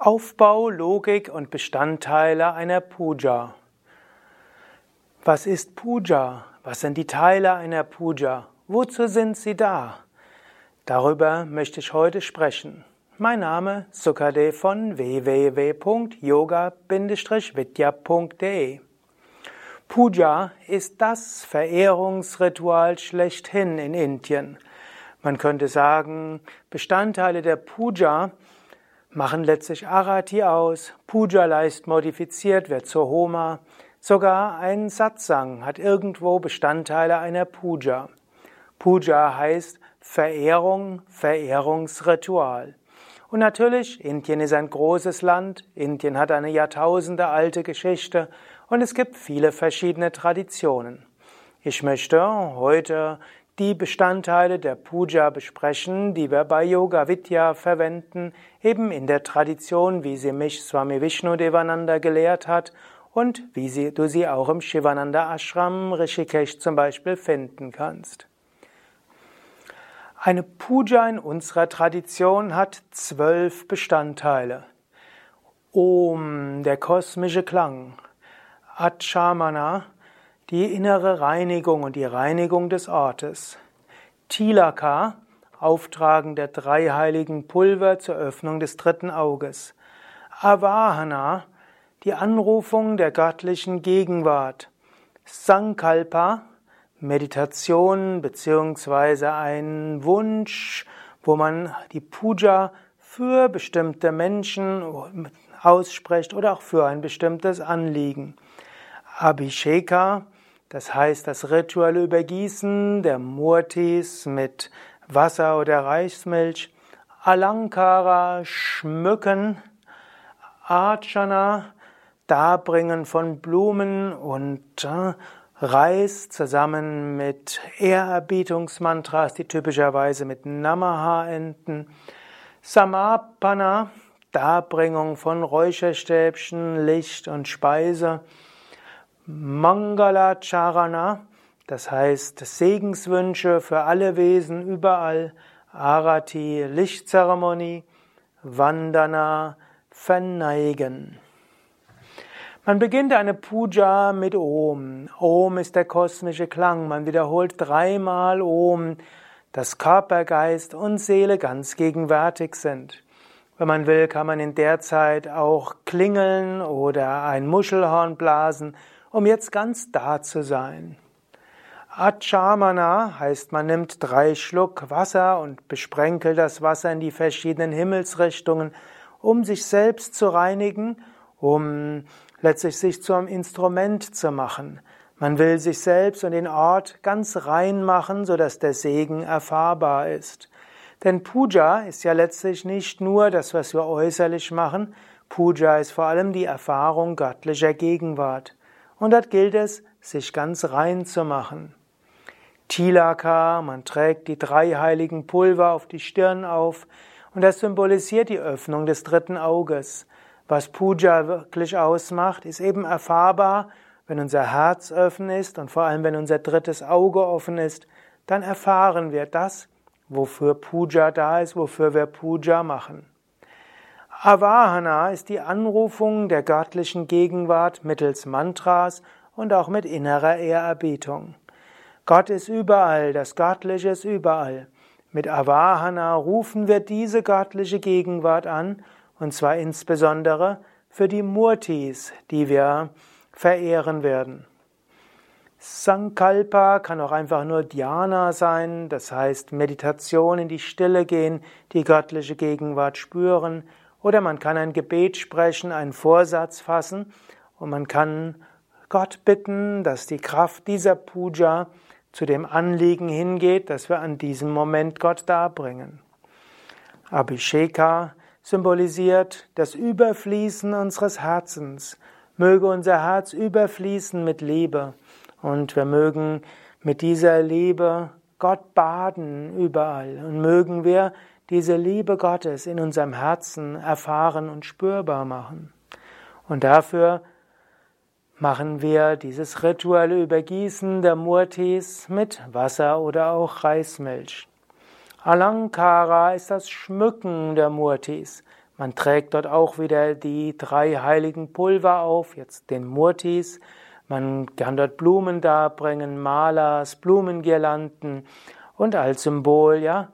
Aufbau, Logik und Bestandteile einer Puja. Was ist Puja? Was sind die Teile einer Puja? Wozu sind sie da? Darüber möchte ich heute sprechen. Mein Name Sukade von www.yoga-vidya.de Puja ist das Verehrungsritual schlechthin in Indien. Man könnte sagen, Bestandteile der Puja machen letztlich Arati aus, Puja leicht modifiziert wird zur Homa, sogar ein Satsang hat irgendwo Bestandteile einer Puja. Puja heißt Verehrung, Verehrungsritual. Und natürlich, Indien ist ein großes Land, Indien hat eine Jahrtausende alte Geschichte und es gibt viele verschiedene Traditionen. Ich möchte heute die Bestandteile der Puja besprechen, die wir bei Yoga Vidya verwenden, eben in der Tradition, wie sie mich Swami Vishnu Devananda gelehrt hat und wie sie, du sie auch im Shivananda Ashram Rishikesh zum Beispiel finden kannst. Eine Puja in unserer Tradition hat zwölf Bestandteile. Om, der kosmische Klang. Achamana, die innere Reinigung und die Reinigung des Ortes. Tilaka, Auftragen der drei heiligen Pulver zur Öffnung des dritten Auges. Avahana, die Anrufung der göttlichen Gegenwart. Sankalpa, Meditation beziehungsweise ein Wunsch, wo man die Puja für bestimmte Menschen ausspricht oder auch für ein bestimmtes Anliegen. Abhisheka, das heißt das rituelle Übergießen der Murtis mit Wasser oder Reismilch, Alankara, Schmücken, Archana, Darbringen von Blumen und äh, Reis zusammen mit Ehrerbietungsmantras, die typischerweise mit Namaha enden, Samapana, Darbringung von Räucherstäbchen, Licht und Speise, Mangala Charana, das heißt Segenswünsche für alle Wesen überall, Arati, Lichtzeremonie, Vandana, Verneigen. Man beginnt eine Puja mit Om. Om ist der kosmische Klang. Man wiederholt dreimal Om, dass Körper, Geist und Seele ganz gegenwärtig sind. Wenn man will, kann man in der Zeit auch klingeln oder ein Muschelhorn blasen um jetzt ganz da zu sein. Achamana heißt, man nimmt drei Schluck Wasser und besprenkelt das Wasser in die verschiedenen Himmelsrichtungen, um sich selbst zu reinigen, um letztlich sich zu einem Instrument zu machen. Man will sich selbst und den Ort ganz rein machen, sodass der Segen erfahrbar ist. Denn Puja ist ja letztlich nicht nur das, was wir äußerlich machen. Puja ist vor allem die Erfahrung göttlicher Gegenwart. Und dort gilt es, sich ganz rein zu machen. Tilaka, man trägt die drei heiligen Pulver auf die Stirn auf und das symbolisiert die Öffnung des dritten Auges. Was Puja wirklich ausmacht, ist eben erfahrbar, wenn unser Herz offen ist und vor allem wenn unser drittes Auge offen ist, dann erfahren wir das, wofür Puja da ist, wofür wir Puja machen. Avahana ist die Anrufung der göttlichen Gegenwart mittels Mantras und auch mit innerer Ehrerbietung. Gott ist überall, das Göttliche ist überall. Mit Avahana rufen wir diese göttliche Gegenwart an, und zwar insbesondere für die Murtis, die wir verehren werden. Sankalpa kann auch einfach nur Dhyana sein, das heißt Meditation in die Stille gehen, die göttliche Gegenwart spüren oder man kann ein Gebet sprechen, einen Vorsatz fassen und man kann Gott bitten, dass die Kraft dieser Puja zu dem Anliegen hingeht, dass wir an diesem Moment Gott darbringen. Abhisheka symbolisiert das Überfließen unseres Herzens. Möge unser Herz überfließen mit Liebe und wir mögen mit dieser Liebe Gott baden überall und mögen wir diese Liebe Gottes in unserem Herzen erfahren und spürbar machen. Und dafür machen wir dieses rituelle Übergießen der Murtis mit Wasser oder auch Reismilch. Alankara ist das Schmücken der Murtis. Man trägt dort auch wieder die drei heiligen Pulver auf, jetzt den Murtis. Man kann dort Blumen darbringen, Malas, Blumengirlanden und als Symbol, ja,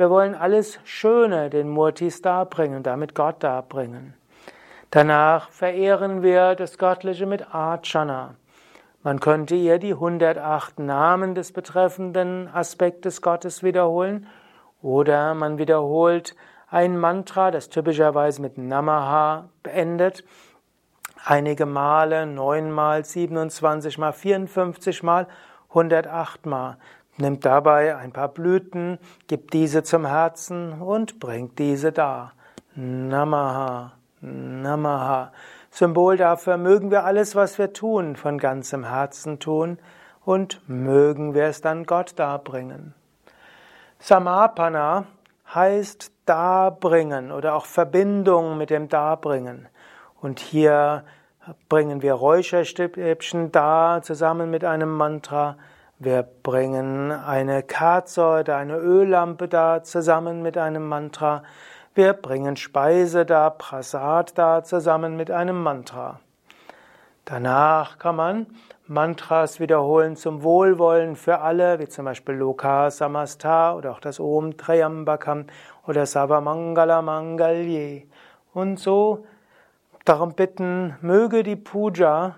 wir wollen alles Schöne den Murtis darbringen, damit Gott darbringen. Danach verehren wir das Göttliche mit Archana. Man könnte ihr die 108 Namen des betreffenden Aspektes Gottes wiederholen oder man wiederholt ein Mantra, das typischerweise mit Namaha beendet, einige Male, neunmal, 27 mal, 54 mal, 108 mal. Nimmt dabei ein paar Blüten, gibt diese zum Herzen und bringt diese da. Namaha, Namaha. Symbol dafür, mögen wir alles, was wir tun, von ganzem Herzen tun und mögen wir es dann Gott darbringen. Samapana heißt darbringen oder auch Verbindung mit dem Darbringen. Und hier bringen wir Räucherstäbchen dar zusammen mit einem Mantra. Wir bringen eine Kerze oder eine Öllampe da zusammen mit einem Mantra. Wir bringen Speise da, Prasad da zusammen mit einem Mantra. Danach kann man Mantras wiederholen zum Wohlwollen für alle, wie zum Beispiel Loka Samastha oder auch das Om Trayambakam oder Savamangala Mangalye. Und so darum bitten, möge die Puja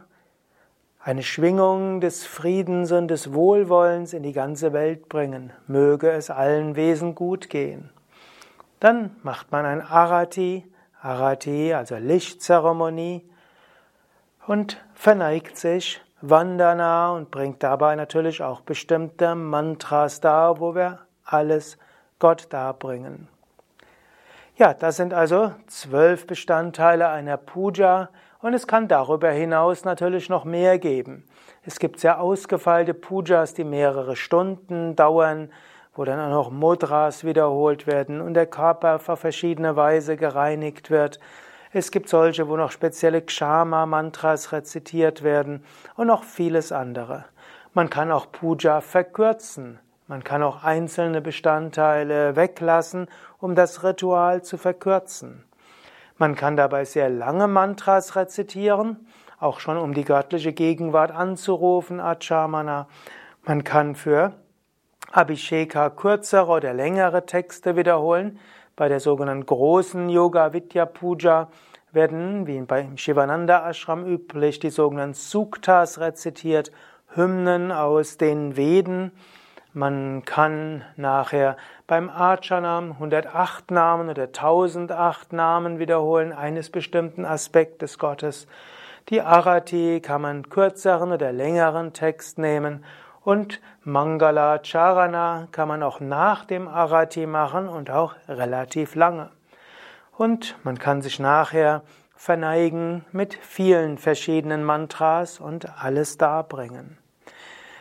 eine Schwingung des Friedens und des Wohlwollens in die ganze Welt bringen. Möge es allen Wesen gut gehen. Dann macht man ein Arati, Arati, also Lichtzeremonie, und verneigt sich Vandana und bringt dabei natürlich auch bestimmte Mantras dar, wo wir alles Gott darbringen. Ja, das sind also zwölf Bestandteile einer Puja und es kann darüber hinaus natürlich noch mehr geben. Es gibt sehr ausgefeilte Pujas, die mehrere Stunden dauern wo dann auch noch Mudras wiederholt werden und der Körper auf verschiedene Weise gereinigt wird. Es gibt solche, wo noch spezielle Kshama-Mantras rezitiert werden und noch vieles andere. Man kann auch Puja verkürzen. Man kann auch einzelne Bestandteile weglassen, um das Ritual zu verkürzen. Man kann dabei sehr lange Mantras rezitieren, auch schon um die göttliche Gegenwart anzurufen, Achamana. Man kann für Abhisheka kürzere oder längere Texte wiederholen. Bei der sogenannten großen Yoga Vidya Puja werden, wie beim Shivananda Ashram üblich, die sogenannten Suktas rezitiert, Hymnen aus den Veden. Man kann nachher beim Archanam 108 Namen oder 1008 Namen wiederholen, eines bestimmten Aspektes Gottes. Die Arati kann man kürzeren oder längeren Text nehmen und Mangala Charana kann man auch nach dem Arati machen und auch relativ lange. Und man kann sich nachher verneigen mit vielen verschiedenen Mantras und alles darbringen.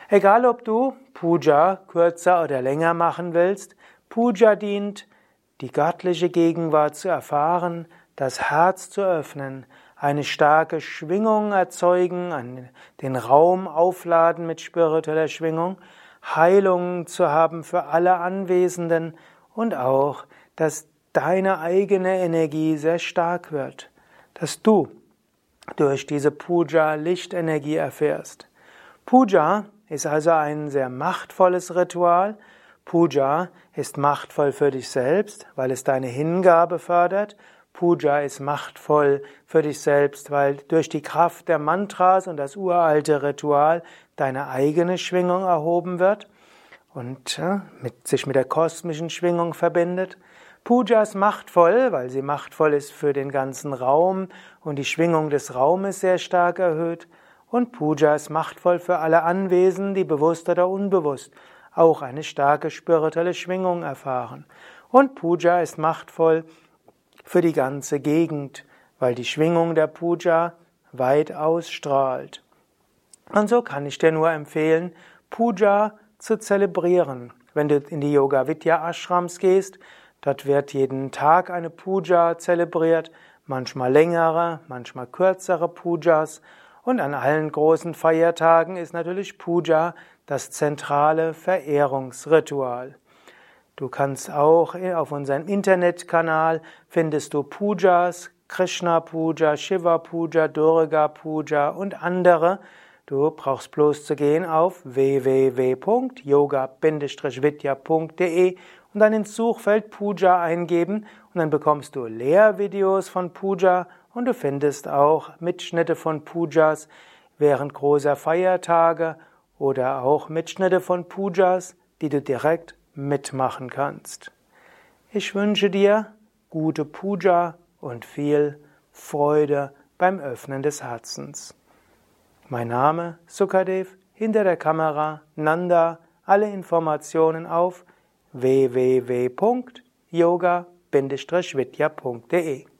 Egal ob du Puja kürzer oder länger machen willst, Puja dient, die göttliche Gegenwart zu erfahren, das Herz zu öffnen, eine starke Schwingung erzeugen, den Raum aufladen mit spiritueller Schwingung, Heilung zu haben für alle Anwesenden und auch, dass deine eigene Energie sehr stark wird, dass du durch diese Puja Lichtenergie erfährst. Puja ist also ein sehr machtvolles Ritual. Puja ist machtvoll für dich selbst, weil es deine Hingabe fördert. Puja ist machtvoll für dich selbst, weil durch die Kraft der Mantras und das uralte Ritual deine eigene Schwingung erhoben wird und ja, mit, sich mit der kosmischen Schwingung verbindet. Puja ist machtvoll, weil sie machtvoll ist für den ganzen Raum und die Schwingung des Raumes sehr stark erhöht. Und Puja ist machtvoll für alle Anwesen, die bewusst oder unbewusst auch eine starke spirituelle Schwingung erfahren. Und Puja ist machtvoll für die ganze Gegend, weil die Schwingung der Puja weit ausstrahlt. Und so kann ich dir nur empfehlen, Puja zu zelebrieren. Wenn du in die Yoga Vidya Ashrams gehst, dort wird jeden Tag eine Puja zelebriert, manchmal längere, manchmal kürzere Pujas. Und an allen großen Feiertagen ist natürlich Puja das zentrale Verehrungsritual. Du kannst auch auf unserem Internetkanal findest du Pujas, Krishna Puja, Shiva Puja, Durga Puja und andere. Du brauchst bloß zu gehen auf www.yoga-vidya.de und dann ins Suchfeld Puja eingeben und dann bekommst du Lehrvideos von Puja und du findest auch Mitschnitte von Pujas während großer Feiertage oder auch Mitschnitte von Pujas, die du direkt mitmachen kannst. Ich wünsche dir gute Puja und viel Freude beim Öffnen des Herzens. Mein Name Sukadev, hinter der Kamera Nanda, alle Informationen auf www.yoga-vidya.de